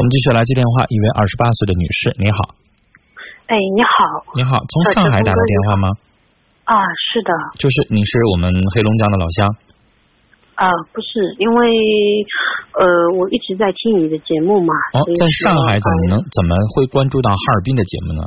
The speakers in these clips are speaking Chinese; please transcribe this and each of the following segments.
我们继续来接电话，一位二十八岁的女士，你好。哎，你好。你好，从上海打的电话吗？啊，是的。就是你是我们黑龙江的老乡。啊，不是，因为呃，我一直在听你的节目嘛。哦，在上海怎么能怎么会关注到哈尔滨的节目呢？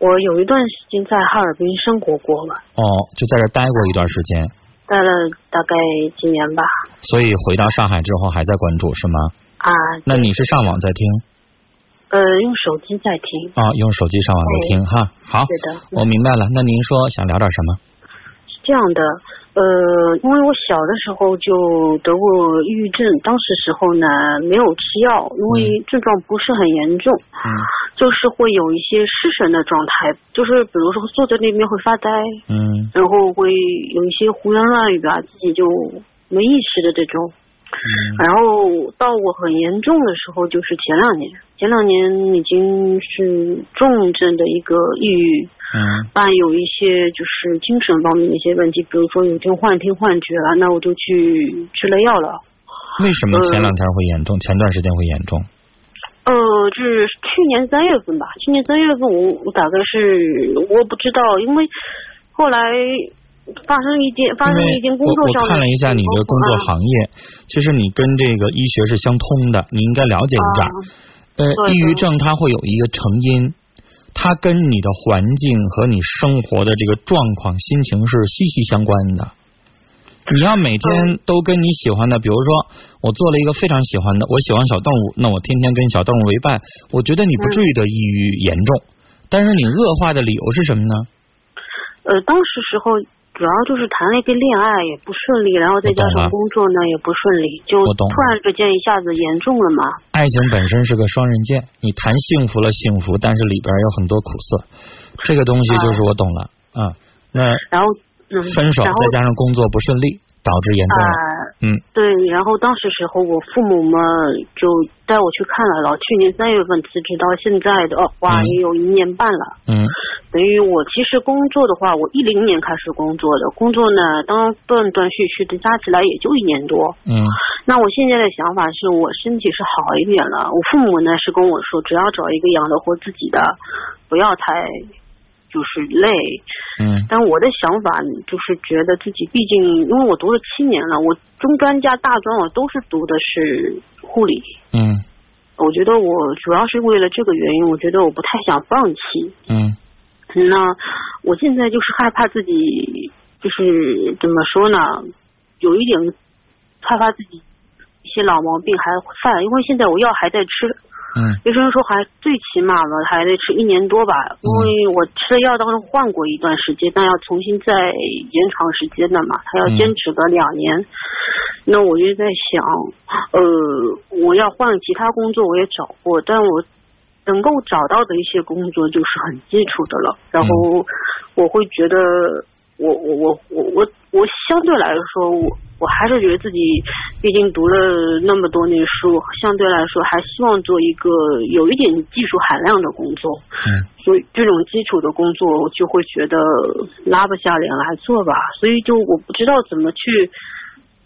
我有一段时间在哈尔滨生活过了。哦，就在这待过一段时间。待了大概几年吧。所以回到上海之后还在关注是吗？啊。那你是上网在听？呃，用手机在听。啊，用手机上网在听哈。好。是的。我明白了。那您说想聊点什么？是这样的。呃，因为我小的时候就得过抑郁症，当时时候呢没有吃药，因为症状不是很严重，嗯，就是会有一些失神的状态，就是比如说坐在那边会发呆，嗯，然后会有一些胡言乱语啊，自己就没意识的这种，嗯，然后到我很严重的时候，就是前两年，前两年已经是重症的一个抑郁。嗯，伴有一些就是精神方面的一些问题，比如说有天幻听幻觉了，那我就去吃了药了。为什么前两天会严重？前段时间会严重？呃，就是去年三月份吧，去年三月份我我大概是我不知道，因为后来发生一件发生一件工作上我看了一下你的工作行业，其实你跟这个医学是相通的，你应该了解一点。呃，抑郁症它会有一个成因。它跟你的环境和你生活的这个状况、心情是息息相关的。你要每天都跟你喜欢的，比如说我做了一个非常喜欢的，我喜欢小动物，那我天天跟小动物为伴，我觉得你不至于得抑郁严重。但是你恶化的理由是什么呢？呃，当时时候。主要就是谈了一个恋爱也不顺利，然后再加上工作呢也不顺利，就突然之间一下子严重了嘛。爱情本身是个双刃剑，你谈幸福了幸福，但是里边有很多苦涩，这个东西就是我懂了啊。那然后分手再加上工作不顺利。导致严重了，嗯，对，然后当时时候我父母嘛就带我去看了，去年三月份辞职到现在的，话，也有一年半了，嗯，等于我其实工作的话，我一零年开始工作的，工作呢，当断断续续的加起来也就一年多，嗯，那我现在的想法是我身体是好一点了，我父母呢是跟我说，只要找一个养得活自己的，不要太。就是累，嗯，但我的想法就是觉得自己毕竟，因为我读了七年了，我中专加大专我都是读的是护理，嗯，我觉得我主要是为了这个原因，我觉得我不太想放弃，嗯，那我现在就是害怕自己，就是怎么说呢，有一点害怕自己一些老毛病还犯，因为现在我药还在吃。嗯，医生说还最起码了还得吃一年多吧，因为我吃的药当时换过一段时间，但要重新再延长时间的嘛，他要坚持个两年。那我就在想，呃，我要换其他工作，我也找过，但我能够找到的一些工作就是很基础的了。然后我会觉得，我我我我我我相对来说我。我还是觉得自己毕竟读了那么多年书，相对来说还希望做一个有一点技术含量的工作。嗯。所以这种基础的工作，我就会觉得拉不下脸来做吧。所以就我不知道怎么去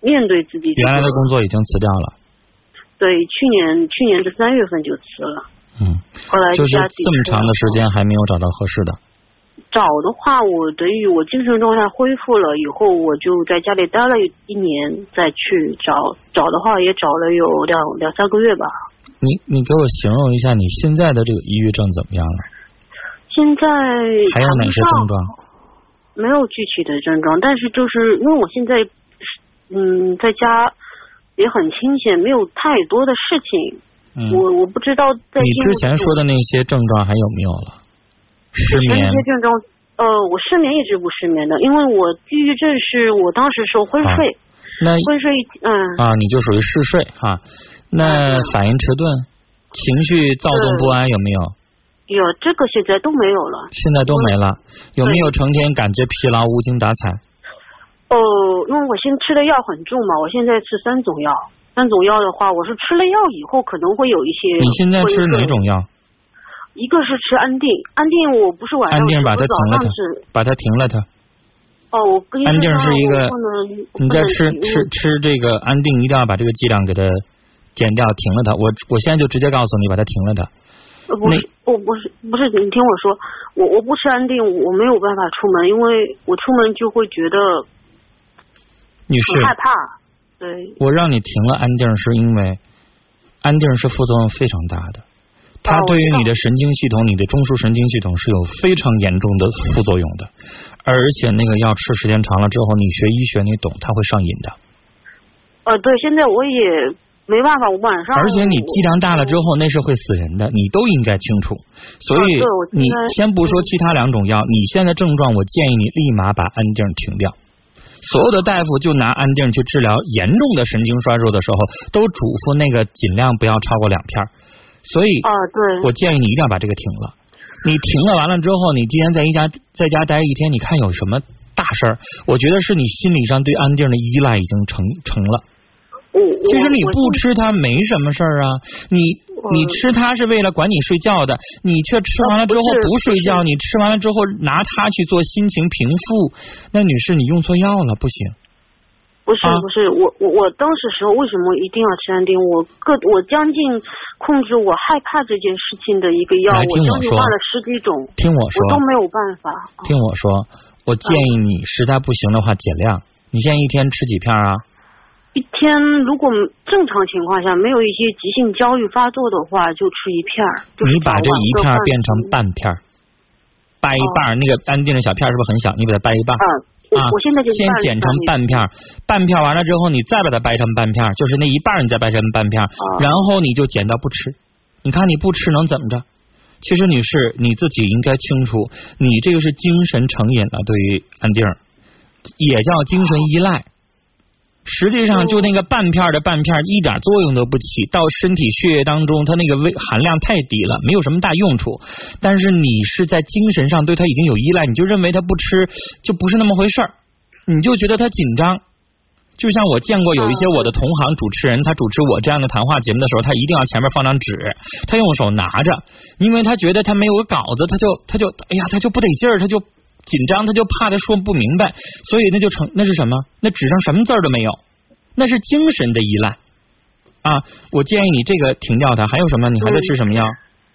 面对自己。原来的工作已经辞掉了。对，去年去年的三月份就辞了。嗯。后来就是这么长的时间还没有找到合适的。找的话，我等于我精神状态恢复了以后，我就在家里待了一年，再去找找的话，也找了有两两三个月吧。你你给我形容一下你现在的这个抑郁症怎么样了？现在还有哪些症状？没有具体的症状，但是就是因为我现在嗯在家也很清闲，没有太多的事情。嗯。我我不知道在你之前说的那些症状还有没有了？失眠。那些症状，呃，我失眠一直不失眠的，因为我抑郁症是我当时是昏睡，那昏睡，嗯。啊，你就属于嗜睡哈，那反应迟钝，情绪躁动不安有没有？有，这个现在都没有了。现在都没了，有没有成天感觉疲劳、无精打采？哦，因为我现在吃的药很重嘛，我现在吃三种药，三种药的话，我是吃了药以后可能会有一些。你现在吃哪种药？一个是吃安定，安定我不是晚上安定把它停了它，把它停了它。哦，我跟安定是一个，你在吃吃吃这个安定，一定要把这个剂量给它减掉停了它。我我现在就直接告诉你，把它停了它。呃，不是，我不是不是，你听我说，我我不吃安定，我没有办法出门，因为我出门就会觉得女士很害怕。对，我让你停了安定，是因为安定是副作用非常大的，它对于你的神经系统、你的中枢神经系统是有非常严重的副作用的，而且那个药吃时间长了之后，你学医学你懂，它会上瘾的。呃，对，现在我也没办法，我晚上。而且你剂量大了之后，那是会死人的，你都应该清楚。所以你先不说其他两种药，你现在症状，我建议你立马把安定停掉。所有的大夫就拿安定去治疗严重的神经衰弱的时候，都嘱咐那个尽量不要超过两片。所以啊，对，我建议你一定要把这个停了。你停了完了之后，你既然在一家在家待一天，你看有什么大事儿？我觉得是你心理上对安定的依赖已经成成了。其实你不吃它没什么事儿啊，你你吃它是为了管你睡觉的，你却吃完了之后不睡觉，你吃完了之后拿它去做心情平复，那女士你用错药了，不行。不是不是，我我我当时时候为什么一定要吃安定？我个我将近控制我害怕这件事情的一个药，我将近换了十几种，听我说，我都没有办法。听我说，我建议你实在不行的话减量，你现在一天吃几片啊？一天如果正常情况下没有一些急性焦虑发作的话，就吃一片儿。你把这一片变成半片儿，掰一半，那个安定的小片是不是很小？你把它掰一半。嗯，我现在就先剪成半片，半片完了之后，你再把它掰成半片，就是那一半你再掰成半片，然后你就剪到不吃。你看你不吃能怎么着？其实女士你自己应该清楚，你这个是精神成瘾了，对于安定也叫精神依赖。实际上，就那个半片的半片，一点作用都不起，到身体血液当中，它那个微含量太低了，没有什么大用处。但是你是在精神上对它已经有依赖，你就认为它不吃就不是那么回事儿，你就觉得它紧张。就像我见过有一些我的同行主持人，他主持我这样的谈话节目的时候，他一定要前面放张纸，他用手拿着，因为他觉得他没有个稿子，他就他就哎呀，他就不得劲儿，他就。紧张，他就怕他说不明白，所以那就成那是什么？那纸上什么字都没有，那是精神的依赖啊！我建议你这个停掉它。还有什么？你还在吃什么药？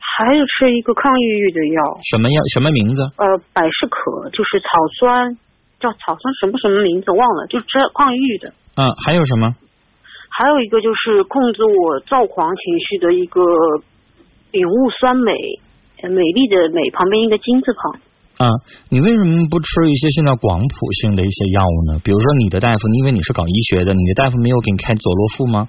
还有吃一个抗抑郁的药。什么药？什么名字？呃，百事可，就是草酸，叫草酸什么什么名字忘了，就吃抗抑郁的。嗯，还有什么？还有一个就是控制我躁狂情绪的一个丙戊酸镁，美丽的美旁边一个金字旁。啊，你为什么不吃一些现在广谱性的一些药物呢？比如说你的大夫，因为你是搞医学的，你的大夫没有给你开佐洛夫吗？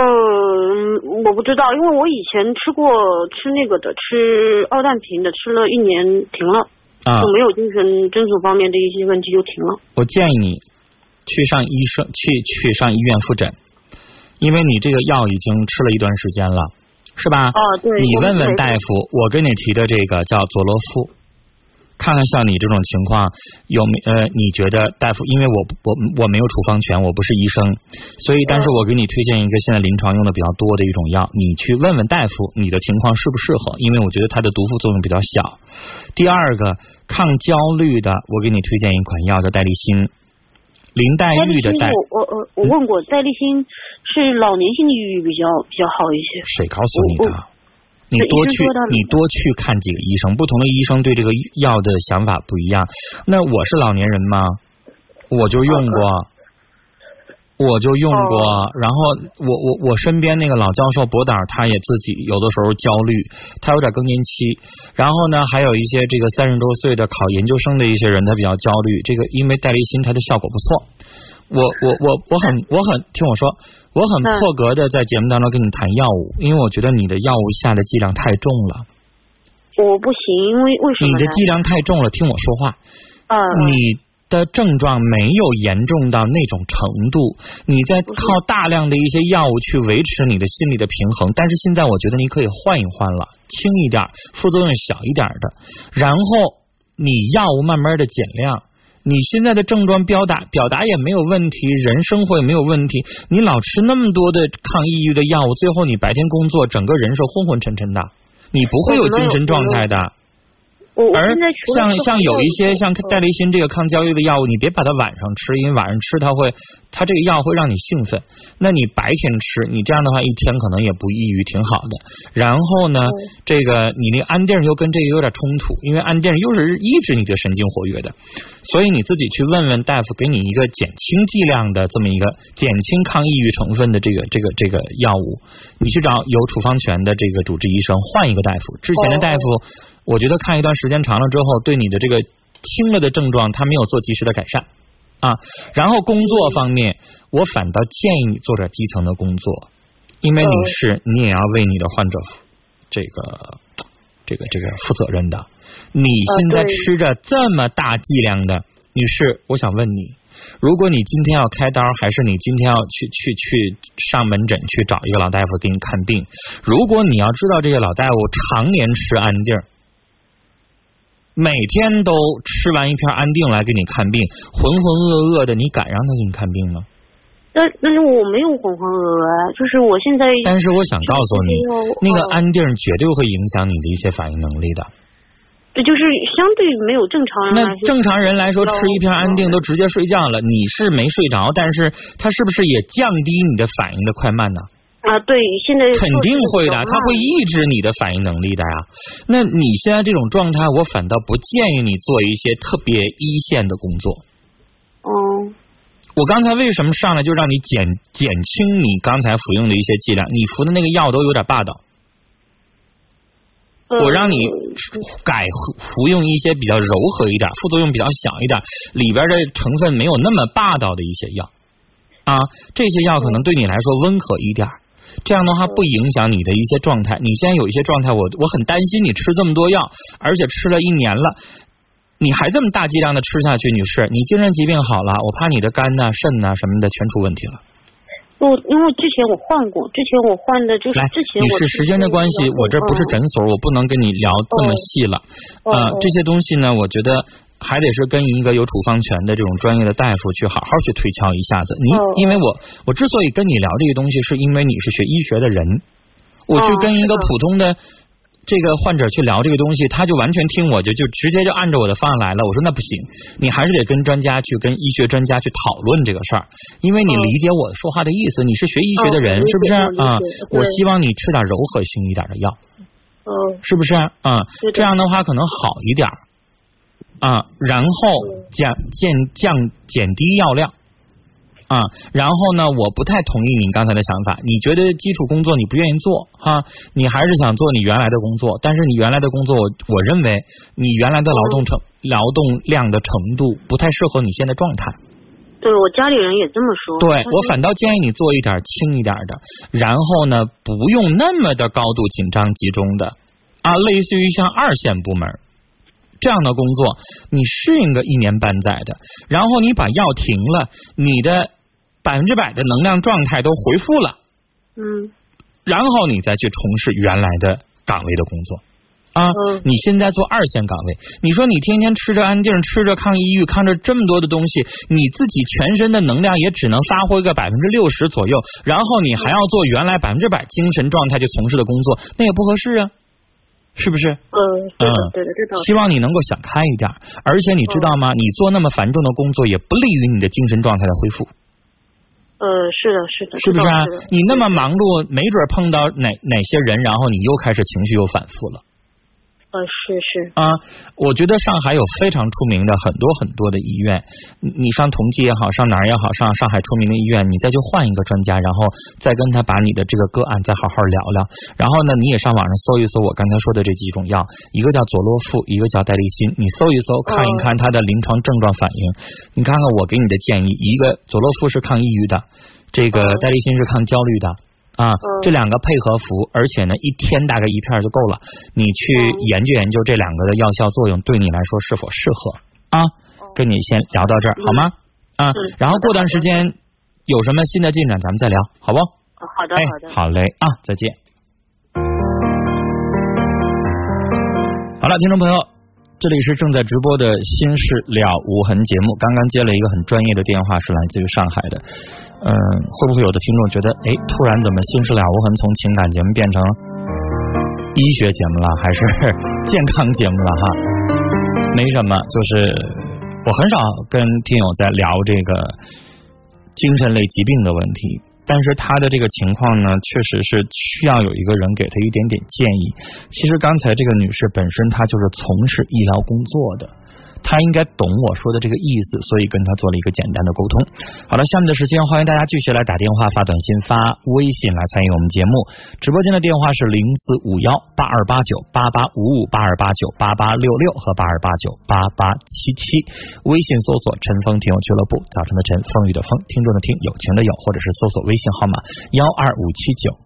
嗯，我不知道，因为我以前吃过吃那个的，吃奥氮平的，吃了一年停了，就没有精神征索方面的一些问题就停了。我建议你去上医生，去去上医院复诊，因为你这个药已经吃了一段时间了，是吧？哦，对。你问问大夫，我跟你提的这个叫佐洛富。看看像你这种情况有没呃？你觉得大夫？因为我我我没有处方权，我不是医生，所以但是我给你推荐一个现在临床用的比较多的一种药，你去问问大夫，你的情况适不适合？因为我觉得它的毒副作用比较小。第二个抗焦虑的，我给你推荐一款药叫戴立新，林黛玉的黛。我我我问过，戴立新是老年性的抑郁比较比较好一些。谁告诉你的？你多去，你多去看几个医生，不同的医生对这个药的想法不一样。那我是老年人吗？我就用过，我就用过。然后我我我身边那个老教授博导，他也自己有的时候焦虑，他有点更年期。然后呢，还有一些这个三十多岁的考研究生的一些人，他比较焦虑。这个因为戴立新，它的效果不错。我我我我很我很听我说。我很破格的在节目当中跟你谈药物，因为我觉得你的药物下的剂量太重了。我不行，因为为什么？你的剂量太重了，听我说话。嗯。你的症状没有严重到那种程度，你在靠大量的一些药物去维持你的心理的平衡，但是现在我觉得你可以换一换了，轻一点，副作用小一点的，然后你药物慢慢的减量。你现在的症状表达表达也没有问题，人生活也没有问题。你老吃那么多的抗抑郁的药物，最后你白天工作整个人是昏昏沉沉的，你不会有精神状态的。而像像有一些像戴立新这个抗焦虑的药物，你别把它晚上吃，因为晚上吃它会，它这个药会让你兴奋。那你白天吃，你这样的话一天可能也不抑郁，挺好的。然后呢，这个你那安定又跟这个有点冲突，因为安定又是抑制你的神经活跃的，所以你自己去问问大夫，给你一个减轻剂量的这么一个减轻抗抑郁成分的这个这个这个药物，你去找有处方权的这个主治医生换一个大夫，之前的大夫。我觉得看一段时间长了之后，对你的这个听了的症状，他没有做及时的改善啊。然后工作方面，我反倒建议你做点基层的工作，因为你是，你也要为你的患者这个这个这个负责任的。你现在吃着这么大剂量的，女士，我想问你，如果你今天要开刀，还是你今天要去去去上门诊去找一个老大夫给你看病？如果你要知道这些老大夫常年吃安定。每天都吃完一片安定来给你看病，浑浑噩噩的，你敢让他给你看病吗？那那是我没有浑浑噩噩，就是我现在。但是我想告诉你，那个安定绝对会影响你的一些反应能力的。这就是相对没有正常人。那正常人来说，吃一片安定都直接睡觉了，你是没睡着，但是它是不是也降低你的反应的快慢呢？啊，对，现在肯定会的，它会抑制你的反应能力的呀。那你现在这种状态，我反倒不建议你做一些特别一线的工作。哦。我刚才为什么上来就让你减减轻你刚才服用的一些剂量？你服的那个药都有点霸道。我让你改服用一些比较柔和一点、副作用比较小一点、里边的成分没有那么霸道的一些药啊，这些药可能对你来说温和一点。这样的话不影响你的一些状态。你现在有一些状态，我我很担心你吃这么多药，而且吃了一年了，你还这么大剂量的吃下去，女士，你精神疾病好了，我怕你的肝呐、肾呐什么的全出问题了。我因为之前我换过，之前我换的就是之前。女士，时间的关系，我这不是诊所，我不能跟你聊这么细了。呃，这些东西呢，我觉得。还得是跟一个有处方权的这种专业的大夫去好好去推敲一下子。你因为我我之所以跟你聊这个东西，是因为你是学医学的人。我去跟一个普通的这个患者去聊这个东西，他就完全听我就就直接就按照我的方案来了。我说那不行，你还是得跟专家去跟医学专家去讨论这个事儿，因为你理解我说话的意思。你是学医学的人，是不是啊？我希望你吃点柔和性一点的药，嗯是不是啊？这样的话可能好一点。啊，然后降降降减低药量啊，然后呢，我不太同意你刚才的想法。你觉得基础工作你不愿意做哈，你还是想做你原来的工作，但是你原来的工作，我我认为你原来的劳动成劳动量的程度不太适合你现在状态。对我家里人也这么说。对我反倒建议你做一点轻一点的，然后呢，不用那么的高度紧张集中的啊，类似于像二线部门。这样的工作，你适应个一年半载的，然后你把药停了，你的百分之百的能量状态都恢复了，嗯，然后你再去从事原来的岗位的工作啊。你现在做二线岗位，你说你天天吃着安定，吃着抗抑郁，看着这么多的东西，你自己全身的能量也只能发挥个百分之六十左右，然后你还要做原来百分之百精神状态去从事的工作，那也不合适啊。是不是？嗯嗯，对的，这希望你能够想开一点，而且你知道吗？你做那么繁重的工作，也不利于你的精神状态的恢复。呃，是的，是的，是不是啊？你那么忙碌，没准碰到哪哪些人，然后你又开始情绪又反复了。呃，是是啊，我觉得上海有非常出名的很多很多的医院，你上同济也好，上哪儿也好，上上海出名的医院，你再去换一个专家，然后再跟他把你的这个个案再好好聊聊。然后呢，你也上网上搜一搜我刚才说的这几种药，一个叫佐洛夫，一个叫代利辛，你搜一搜看一看它的临床症状反应。你看看我给你的建议，一个佐洛夫是抗抑郁的，这个代利辛是抗焦虑的。啊，这两个配合服，而且呢，一天大概一片就够了。你去研究研究这两个的药效作用，对你来说是否适合啊？跟你先聊到这儿好吗？啊，然后过段时间有什么新的进展，咱们再聊，好不？好的，好的，好嘞啊，再见。好了，听众朋友。这里是正在直播的《心事了无痕》节目，刚刚接了一个很专业的电话，是来自于上海的。嗯，会不会有的听众觉得，哎，突然怎么《心事了无痕》从情感节目变成医学节目了，还是健康节目了哈？没什么，就是我很少跟听友在聊这个精神类疾病的问题，但是他的这个情况呢，确实是需要有一个人给他一点点建议。其实刚才这个女士本身她就是从事医疗工作的。他应该懂我说的这个意思，所以跟他做了一个简单的沟通。好了，下面的时间欢迎大家继续来打电话、发短信、发微信来参与我们节目。直播间的电话是零四五幺八二八九八八五五八二八九八八六六和八二八九八八七七。微信搜索“陈峰听友俱乐部”，早晨的晨，风雨的风，听众的听，友情的友，或者是搜索微信号码幺二五七九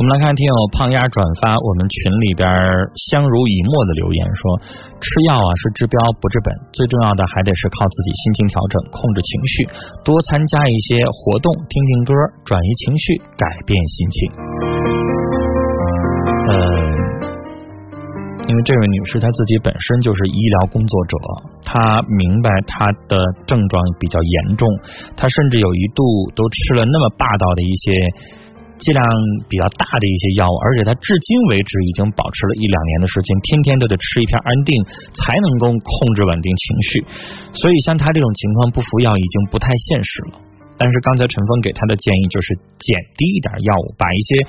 我们来看听友胖丫转发我们群里边相濡以沫的留言说，吃药啊是治标不治本，最重要的还得是靠自己心情调整，控制情绪，多参加一些活动，听听歌，转移情绪，改变心情。呃，因为这位女士她自己本身就是医疗工作者，她明白她的症状比较严重，她甚至有一度都吃了那么霸道的一些。剂量比较大的一些药物，而且他至今为止已经保持了一两年的时间，天天都得吃一片安定，才能够控制稳定情绪。所以像他这种情况，不服药已经不太现实了。但是刚才陈峰给他的建议就是减低一点药物，把一些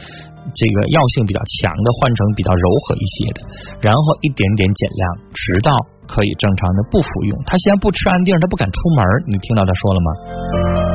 这个药性比较强的换成比较柔和一些的，然后一点点减量，直到可以正常的不服用。他现在不吃安定，他不敢出门。你听到他说了吗？